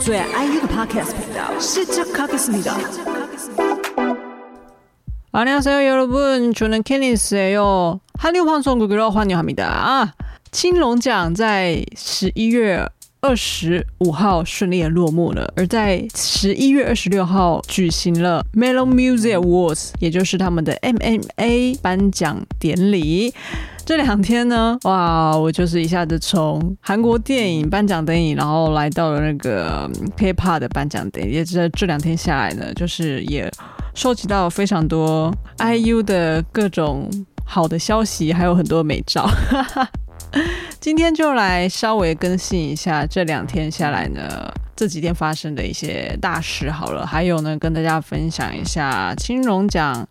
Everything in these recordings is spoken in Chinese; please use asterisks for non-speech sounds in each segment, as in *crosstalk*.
最爱 IU 的 Podcast 频道是这卡克斯米的。안녕하세요여러분저는캐니스예요한류방송국으로환영합니다啊，青龙奖在十一月二十五号顺利的落幕了，而在十一月二十六号举行了 Melon Music Awards，也就是他们的 MMA 颁奖典礼。 这两天呢，*laughs* 哇，我就是一下子从韩国电影颁奖典礼，然后来到了那个 K-pop 的颁奖典礼。也这这两天下来呢，就是也收集到非常多 IU 的各种好的消息，还有很多美照。*laughs* 今天就来稍微更新一下这两天下来呢，这几天发生的一些大事好了，还有呢，跟大家分享一下青龙奖。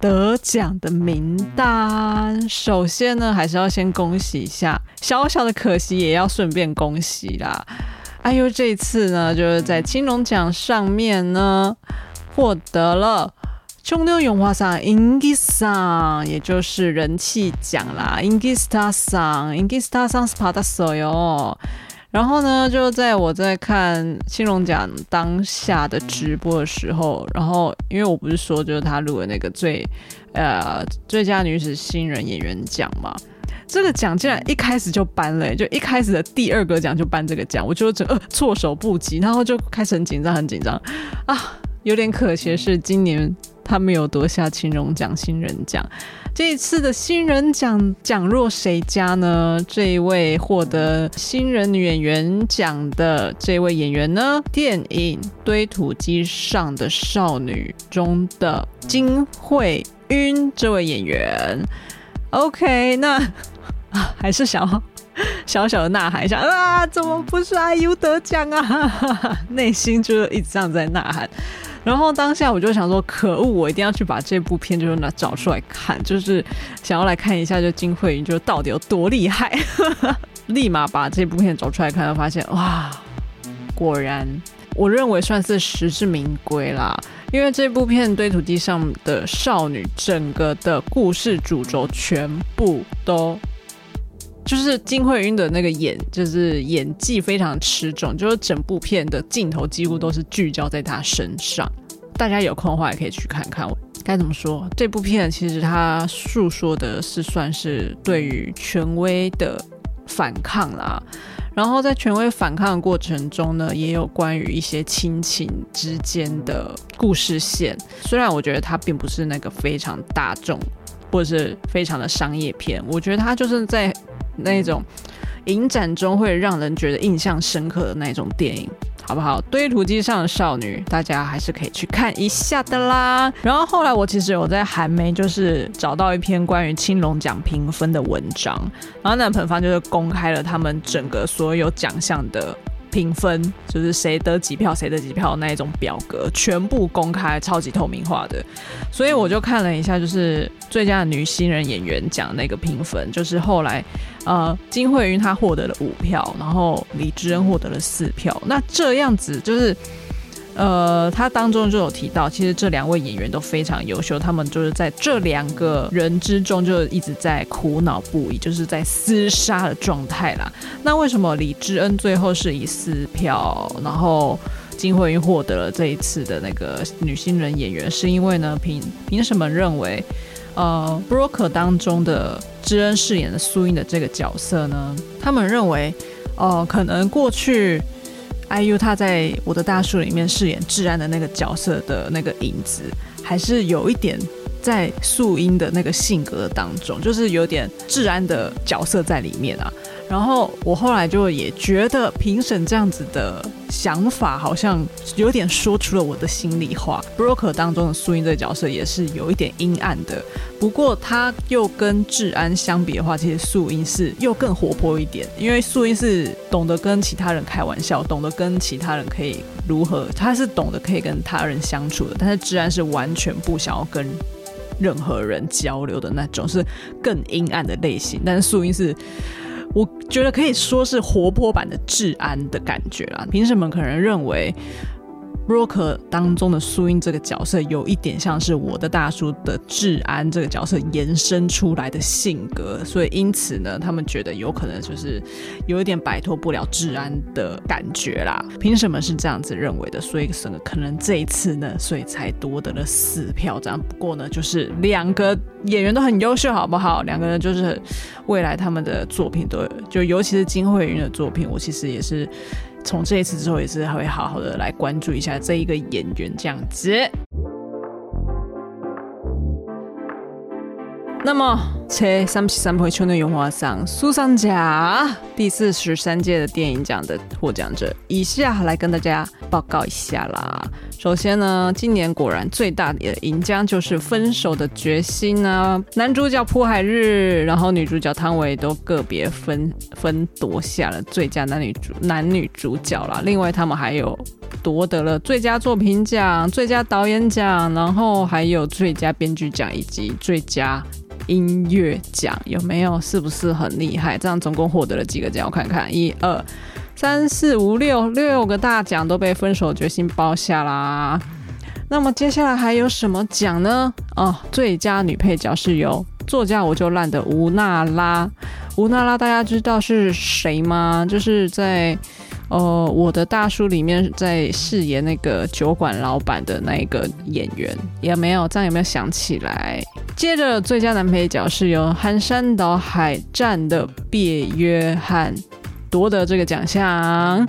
得奖的名单。首先呢还是要先恭喜一下小小的可惜也要顺便恭喜啦。哎呦这次呢就是在青龙奖上面呢获得了中六永华赏 i n g i s a n 也就是人气奖啦。Ingiss 他上 ingiss 他上是跑得手哟然后呢，就在我在看青龙奖当下的直播的时候，然后因为我不是说就是他录了那个最呃最佳女子新人演员奖嘛，这个奖竟然一开始就颁了，就一开始的第二个奖就颁这个奖，我就整个措手不及，然后就开始很紧张很紧张。啊，有点可惜是今年他们有夺下青龙奖新人奖。这一次的新人奖奖若谁家呢？这一位获得新人女演员奖的这位演员呢？电影《堆土机上的少女》中的金惠允这位演员。OK，那，还是想要小小的呐喊一下啊！怎么不是 IU 得奖啊？*laughs* 内心就是一直这样在呐喊。然后当下我就想说，可恶，我一定要去把这部片就是拿找出来看，就是想要来看一下，就金惠云就到底有多厉害。*laughs* 立马把这部片找出来看，发现哇，果然我认为算是实至名归啦。因为这部片堆土地上的少女，整个的故事主轴全部都。就是金惠允的那个演，就是演技非常吃重，就是整部片的镜头几乎都是聚焦在她身上。大家有空的话也可以去看看。该怎么说？这部片其实它诉说的是算是对于权威的反抗啦。然后在权威反抗的过程中呢，也有关于一些亲情之间的故事线。虽然我觉得它并不是那个非常大众或者是非常的商业片，我觉得它就是在。那种影展中会让人觉得印象深刻的那种电影，好不好？堆土机上的少女，大家还是可以去看一下的啦。然后后来我其实有在韩媒就是找到一篇关于青龙奖评分的文章，然后那盆方就是公开了他们整个所有奖项的。评分就是谁得几票，谁得几票那一种表格，全部公开，超级透明化的。所以我就看了一下，就是最佳女新人演员奖那个评分，就是后来呃金惠云她获得了五票，然后李智恩获得了四票。那这样子就是。呃，他当中就有提到，其实这两位演员都非常优秀，他们就是在这两个人之中就一直在苦恼不已，就是在厮杀的状态啦。那为什么李知恩最后是以撕票，然后金惠英获得了这一次的那个女新人演员？是因为呢，凭凭什么认为，呃，Broker 当中的知恩饰演的苏英的这个角色呢，他们认为，哦、呃，可能过去。IU 他在我的大树里面饰演治安的那个角色的那个影子，还是有一点在素英的那个性格当中，就是有点治安的角色在里面啊。然后我后来就也觉得评审这样子的想法，好像有点说出了我的心里话。Broker 当中的素英这个角色也是有一点阴暗的，不过他又跟治安相比的话，其实素英是又更活泼一点，因为素英是懂得跟其他人开玩笑，懂得跟其他人可以如何，他是懂得可以跟他人相处的。但是治安是完全不想要跟任何人交流的那种，是更阴暗的类型。但是素英是。我觉得可以说是活泼版的治安的感觉啦。凭什么可能认为。Broker 当中的素英这个角色有一点像是我的大叔的治安这个角色延伸出来的性格，所以因此呢，他们觉得有可能就是有一点摆脱不了治安的感觉啦。凭什么是这样子认为的，所以可能这一次呢，所以才夺得了四票这样。不过呢，就是两个演员都很优秀，好不好？两个人就是未来他们的作品都就尤其是金惠云的作品，我其实也是。从这一次之后，也是会好好的来关注一下这一个演员这样子。那么。切三七三倍秋的永华赏苏桑甲第四十三届的电影奖的获奖者，以下来跟大家报告一下啦。首先呢，今年果然最大的赢家就是《分手的决心》啊，男主角朴海日，然后女主角汤唯都个别分分夺下了最佳男女主男女主角啦。另外，他们还有夺得了最佳作品奖、最佳导演奖，然后还有最佳编剧奖以及最佳。音乐奖有没有？是不是很厉害？这样总共获得了几个奖？我看看，一二三四五六六个大奖都被《分手决心》包下啦。那么接下来还有什么奖呢？哦，最佳女配角是由作家我就烂的吴娜拉。吴娜拉大家知道是谁吗？就是在。呃，我的大叔里面在饰演那个酒馆老板的那一个演员，有没有？这样有没有想起来？接着最佳男配角是由寒山岛海战的别约翰夺得这个奖项。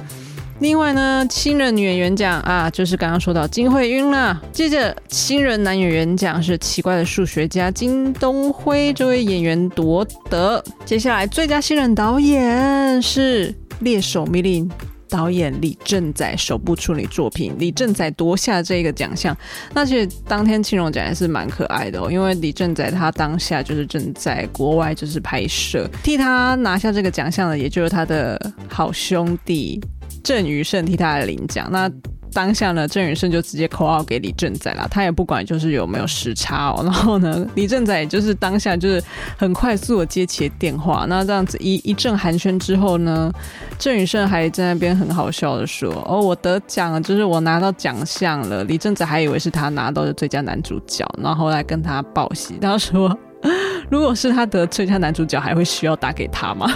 另外呢，新人女演员奖啊，就是刚刚说到金惠芸啦。接着新人男演员奖是奇怪的数学家金东辉这位演员夺得。接下来最佳新人导演是猎手密令。导演李正宰首部处女作品，李正宰夺下这个奖项。那其实当天青龙奖还是蛮可爱的哦，因为李正宰他当下就是正在国外就是拍摄，替他拿下这个奖项的，也就是他的好兄弟郑宇盛替他来领奖。那当下呢，郑宇盛就直接 call 给李正仔啦，他也不管就是有没有时差哦。然后呢，李正宰就是当下就是很快速的接起电话，那这样子一一阵寒暄之后呢，郑宇盛还在那边很好笑的说：“哦，我得奖了，就是我拿到奖项了。”李正仔还以为是他拿到的最佳男主角，然后来跟他报喜。他说：“ *laughs* 如果是他得最佳男主角，还会需要打给他吗？”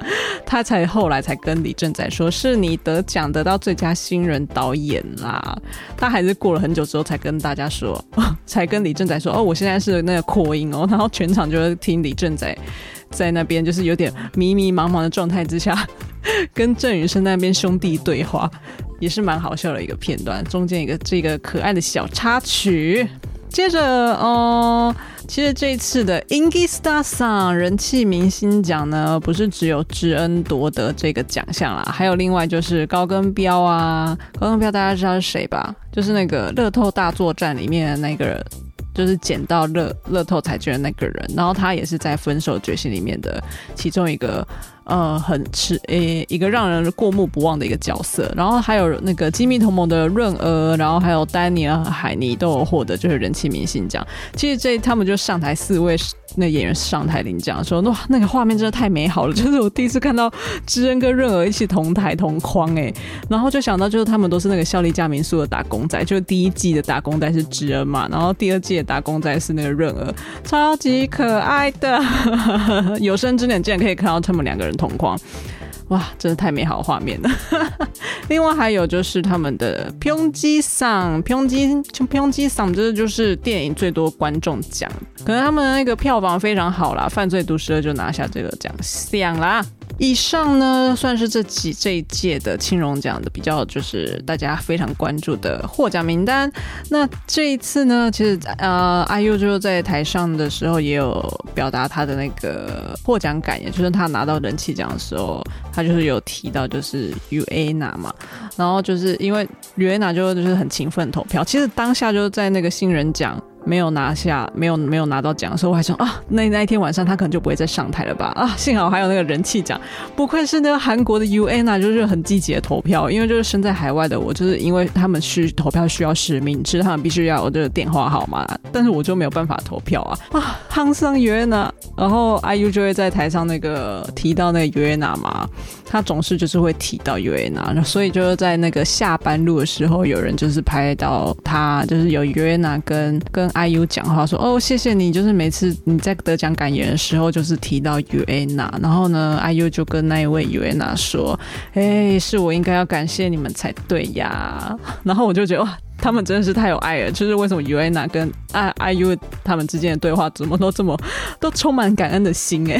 *laughs* 他才后来才跟李正宰说：“是你得奖，得到最佳新人导演啦。”他还是过了很久之后才跟大家说，*laughs* 才跟李正宰说：“哦，我现在是那个扩音哦。*laughs* ”然后全场就是听李正宰在那边，就是有点迷迷茫茫的状态之下，跟郑宇生那边兄弟对话，也是蛮好笑的一个片段。中间一个这个可爱的小插曲。接着，哦、其实这一次的 Ingi Star 赏人气明星奖呢，不是只有知恩夺得这个奖项啦，还有另外就是高根彪啊，高根彪大家知道是谁吧？就是那个乐透大作战里面的那个人，就是捡到乐乐透彩券的那个人，然后他也是在《分手决心》里面的其中一个。呃，很吃诶、一个让人过目不忘的一个角色。然后还有那个机密同盟的润娥，然后还有丹尼尔和海尼都有获得就是人气明星奖。其实这他们就上台四位那演员上台领奖的时候，哇，那个画面真的太美好了，就是我第一次看到知恩跟润娥一起同台同框诶，然后就想到就是他们都是那个效力家民宿的打工仔，就是第一季的打工仔是知恩嘛，然后第二季的打工仔是那个润娥，超级可爱的，*laughs* 有生之年竟然可以看到他们两个人。同框。哇，真的太美好画面了！*laughs* 另外还有就是他们的《平基桑》，《平基》就《平基真》，这就是电影最多观众奖，可能他们那个票房非常好啦，《犯罪都市》就拿下这个奖项啦。以上呢，算是这几这一届的青龙奖的比较，就是大家非常关注的获奖名单。那这一次呢，其实呃，IU 就在台上的时候也有表达他的那个获奖感言，就是他拿到人气奖的时候，他就是有提到就是 UAENA 嘛，然后就是因为 UAENA 就就是很勤奋投票，其实当下就是在那个新人奖。没有拿下，没有没有拿到奖的时候，我还想啊，那那一天晚上他可能就不会再上台了吧？啊，幸好还有那个人气奖，不愧是那个韩国的 UAENA，就是很积极的投票。因为就是身在海外的我，就是因为他们需投票需要实名制，他们必须要有这个电话号码，但是我就没有办法投票啊啊，夯上 UAENA，然后 IU 就会在台上那个提到那个유나嘛，他总是就是会提到 UAENA，所以就是在那个下班路的时候，有人就是拍到他，就是有 UAENA 跟跟。IU 讲话说：“哦，谢谢你，就是每次你在得奖感言的时候，就是提到 UAENA，然后呢，IU 就跟那一位 UAENA 说：‘哎，是我应该要感谢你们才对呀。’然后我就觉得哇，他们真的是太有爱了。就是为什么 UAENA 跟 IU 他们之间的对话，怎么都这么都充满感恩的心哎。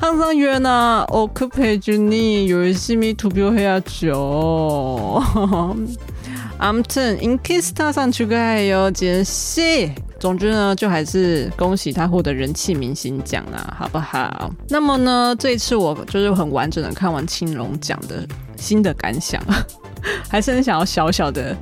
항상유엔아어급해주니열심히투표해야죠。 *laughs* ’阿姆顿，Inkista 上去个还有解析。总之呢，就还是恭喜他获得人气明星奖啊，好不好？那么呢，这一次我就是很完整的看完青龙奖的新的感想，*laughs* 还是很想要小小的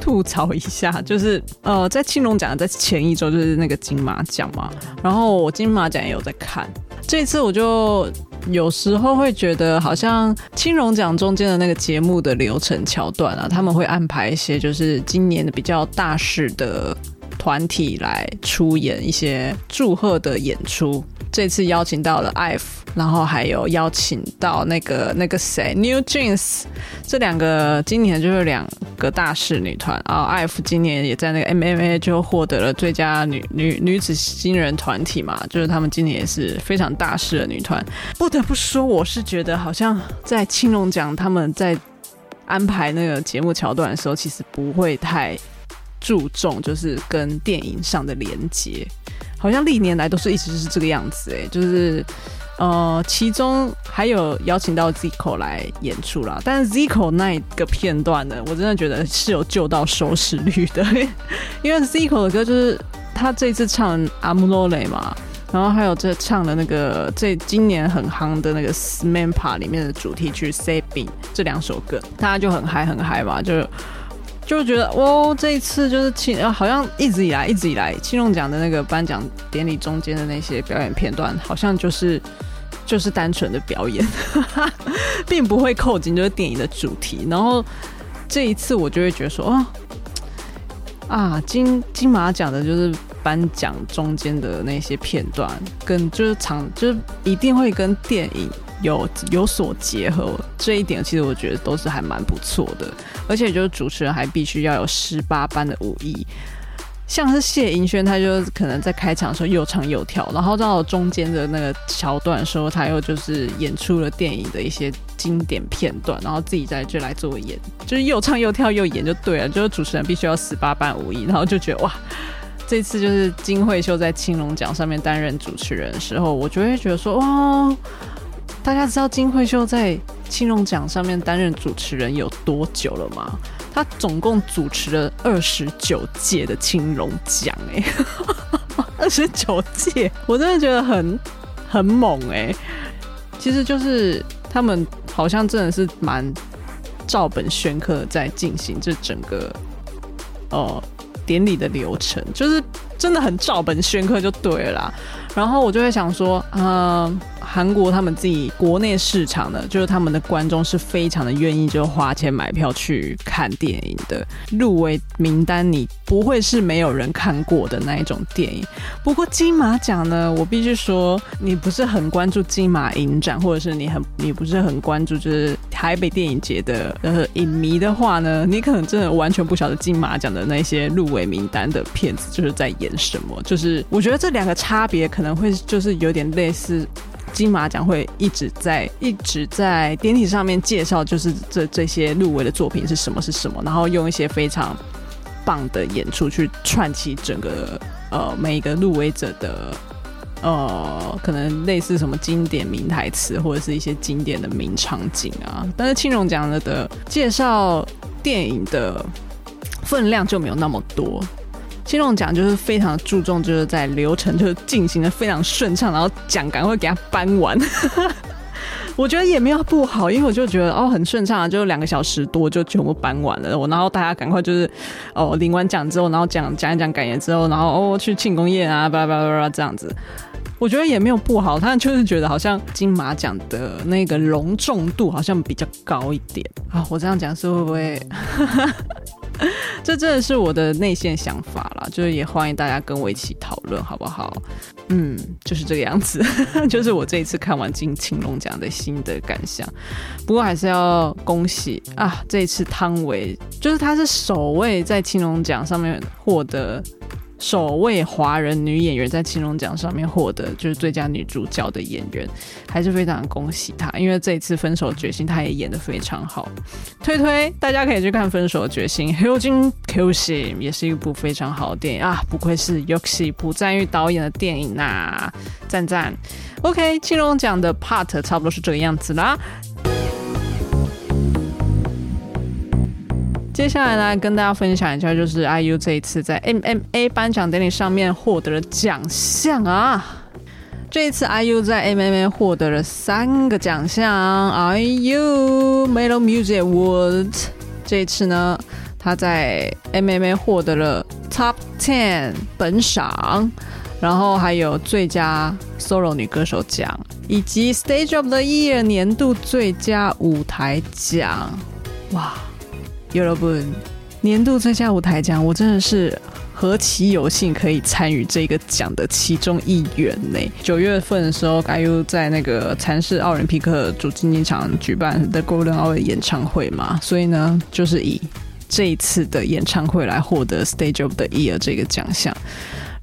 吐槽一下，就是呃，在青龙奖在前一周就是那个金马奖嘛，然后我金马奖也有在看， 这次我就。有时候会觉得好像青龙奖中间的那个节目的流程桥段啊，他们会安排一些就是今年的比较大事的团体来出演一些祝贺的演出。这次邀请到了 IVE，然后还有邀请到那个那个谁 New Jeans，这两个今年就是两个大势女团。然后 IVE 今年也在那个 MMA 就获得了最佳女女女子新人团体嘛，就是他们今年也是非常大势的女团。不得不说，我是觉得好像在青龙奖他们在安排那个节目桥段的时候，其实不会太注重就是跟电影上的连接。好像历年来都是一直是这个样子哎，就是，呃，其中还有邀请到 Zico 来演出啦，但是 Zico 那一个片段呢，我真的觉得是有救到收视率的，*laughs* 因为 Zico 的歌就是他这次唱《Amore》嘛，然后还有这唱的那个这今年很夯的那个《Smepa》里面的主题曲《Saving》这两首歌，大家就很嗨很嗨嘛，就。就觉得哦，这一次就是青，好像一直以来一直以来青龙奖的那个颁奖典礼中间的那些表演片段，好像就是就是单纯的表演，*laughs* 并不会扣紧就是电影的主题。然后这一次我就会觉得说，哦啊，金金马奖的就是颁奖中间的那些片段，跟就是场就是一定会跟电影。有有所结合这一点，其实我觉得都是还蛮不错的，而且就是主持人还必须要有十八般的武艺，像是谢盈萱，他就可能在开场的时候又唱又跳，然后到中间的那个桥段的时候，他又就是演出了电影的一些经典片段，然后自己在这来做演，就是又唱又跳又演就对了，就是主持人必须要十八般武艺，然后就觉得哇，这次就是金惠秀在青龙奖上面担任主持人的时候，我就会觉得说哇。大家知道金惠秀在青龙奖上面担任主持人有多久了吗？他总共主持了二十九届的青龙奖，哎，*laughs* 二十九届，我真的觉得很很猛哎。其实就是他们好像真的是蛮照本宣科在进行这整个呃典礼的流程，就是真的很照本宣科就对了。然后我就会想说，嗯、韩国他们自己国内市场呢，就是他们的观众是非常的愿意就花钱买票去看电影的。入围名单你不会是没有人看过的那一种电影。不过金马奖呢，我必须说，你不是很关注金马影展，或者是你很你不是很关注就是台北电影节的呃影迷的话呢，你可能真的完全不晓得金马奖的那些入围名单的片子就是在演什么。就是我觉得这两个差别可能会就是有点类似。金马奖会一直在一直在典礼上面介绍，就是这这些入围的作品是什么是什么，然后用一些非常棒的演出去串起整个呃每一个入围者的呃，可能类似什么经典名台词或者是一些经典的名场景啊。但是青龙奖的的介绍电影的分量就没有那么多。金龙奖就是非常注重，就是在流程就是进行的非常顺畅，然后奖赶快给他颁完。*laughs* 我觉得也没有不好，因为我就觉得哦很顺畅啊，就两个小时多就全部颁完了。我然后大家赶快就是哦领完奖之后，然后讲讲一讲感言之后，然后哦去庆功宴啊，巴拉巴拉巴拉这样子。我觉得也没有不好，他就是觉得好像金马奖的那个隆重度好像比较高一点啊。我这样讲是会不会？*laughs* 这真的是我的内线想法啦，就是也欢迎大家跟我一起讨论，好不好？嗯，就是这个样子，*laughs* 就是我这一次看完金青龙奖的新的感想。不过还是要恭喜啊，这一次汤唯就是他是首位在青龙奖上面获得。首位华人女演员在青龙奖上面获得就是最佳女主角的演员，还是非常恭喜她，因为这一次《分手决心》她也演得非常好。推推，大家可以去看《分手决心》，Hyojin Kyoshi 也是一部非常好的电影啊，不愧是 Yoshi 朴赞郁导演的电影呐、啊，赞赞。OK，青龙奖的 part 差不多是这个样子啦。接下来呢，跟大家分享一下，就是 IU 这一次在 MMA 颁奖典礼上面获得了奖项啊。这一次 IU 在 MMA 获得了三个奖项，IU Melon Music Award。这一次呢，他在 MMA 获得了 Top Ten 本赏，然后还有最佳 Solo 女歌手奖，以及 Stage of the Year 年度最佳舞台奖。哇！有了不？年度最佳舞台奖，我真的是何其有幸可以参与这个奖的其中一员呢！九月份的时候，IU 在那个蚕室奥林匹克主竞技场举办的 Golden Hour 演唱会嘛，所以呢，就是以这一次的演唱会来获得 Stage of the Year 这个奖项。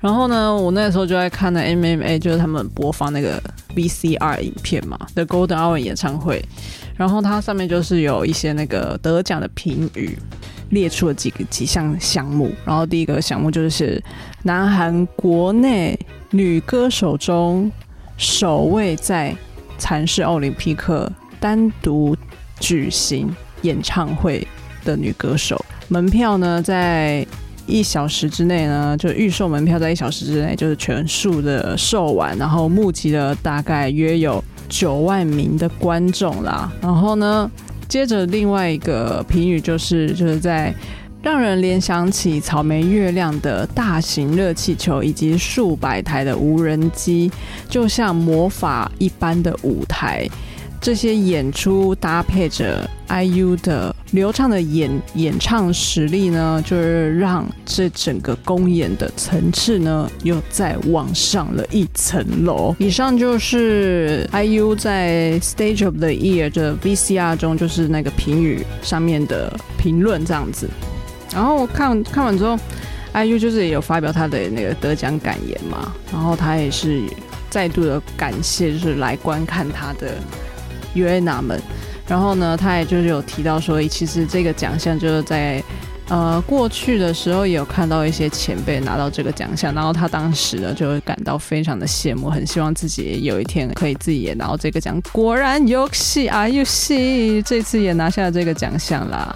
然后呢，我那时候就在看那 MMA，就是他们播放那个 VCR 影片嘛 The Golden Hour 演唱会。然后它上面就是有一些那个得奖的评语，列出了几个几项项目。然后第一个项目就是南韩国内女歌手中首位在蚕室奥林匹克单独举行演唱会的女歌手。门票呢，在一小时之内呢，就预售门票在一小时之内就是全数的售完，然后募集了大概约有。九万名的观众啦，然后呢，接着另外一个评语就是，就是在让人联想起草莓月亮的大型热气球以及数百台的无人机，就像魔法一般的舞台。这些演出搭配着 IU 的流畅的演演唱实力呢，就是让这整个公演的层次呢又再往上了一层楼。以上就是 IU 在 Stage of the Year 的 VCR 中，就是那个评语上面的评论这样子。然后看看完之后，IU 就是也有发表他的那个得奖感言嘛，然后他也是再度的感谢，就是来观看他的。约纳们，然后呢，他也就是有提到说，其实这个奖项就是在呃过去的时候也有看到一些前辈拿到这个奖项，然后他当时呢就会感到非常的羡慕，很希望自己有一天可以自己也拿到这个奖。果然游戏啊游戏，这次也拿下了这个奖项啦。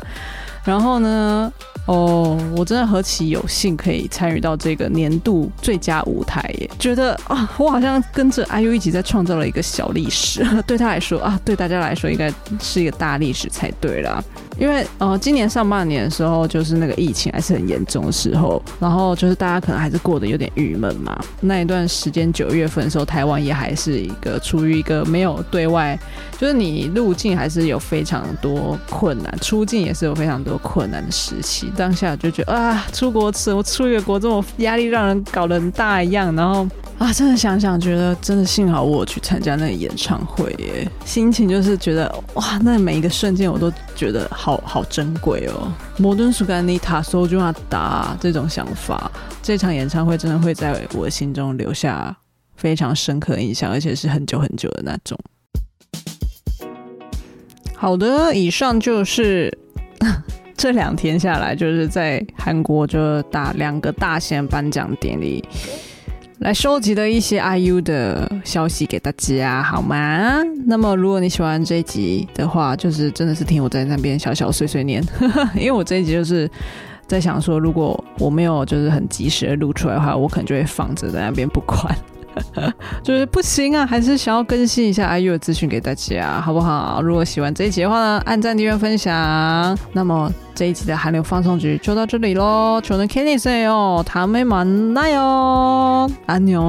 然后呢，哦，我真的何其有幸可以参与到这个年度最佳舞台耶！觉得啊，我好像跟着 IU 一起在创造了一个小历史。*laughs* 对他来说啊，对大家来说应该是一个大历史才对啦。因为呃，今年上半年的时候，就是那个疫情还是很严重的时候，然后就是大家可能还是过得有点郁闷嘛。那一段时间，九月份的时候，台湾也还是一个处于一个没有对外，就是你入境还是有非常多困难，出境也是有非常多困难的时期。当下就觉得啊，出国吃我出一个国这么压力让人搞得很大一样，然后啊，真的想想觉得真的幸好我去参加那个演唱会耶，心情就是觉得哇，那每一个瞬间我都觉得好好珍贵哦。摩登苏甘尼塔索就要打这种想法，这场演唱会真的会在我心中留下非常深刻的印象，而且是很久很久的那种。好的，以上就是。这两天下来，就是在韩国就打两个大型颁奖典礼，来收集了一些 IU 的消息给大家，好吗？那么如果你喜欢这一集的话，就是真的是听我在那边小小碎碎念，*laughs* 因为我这一集就是在想说，如果我没有就是很及时的录出来的话，我可能就会放着在那边不管。*laughs* 就是不行啊，还是想要更新一下 IU 的资讯给大家，好不好？如果喜欢这一集的话呢，按赞、订阅、分享。那么这一集的韩流放送局就到这里喽，求能 Kenny say 哦，塔美满奈哦，安妞。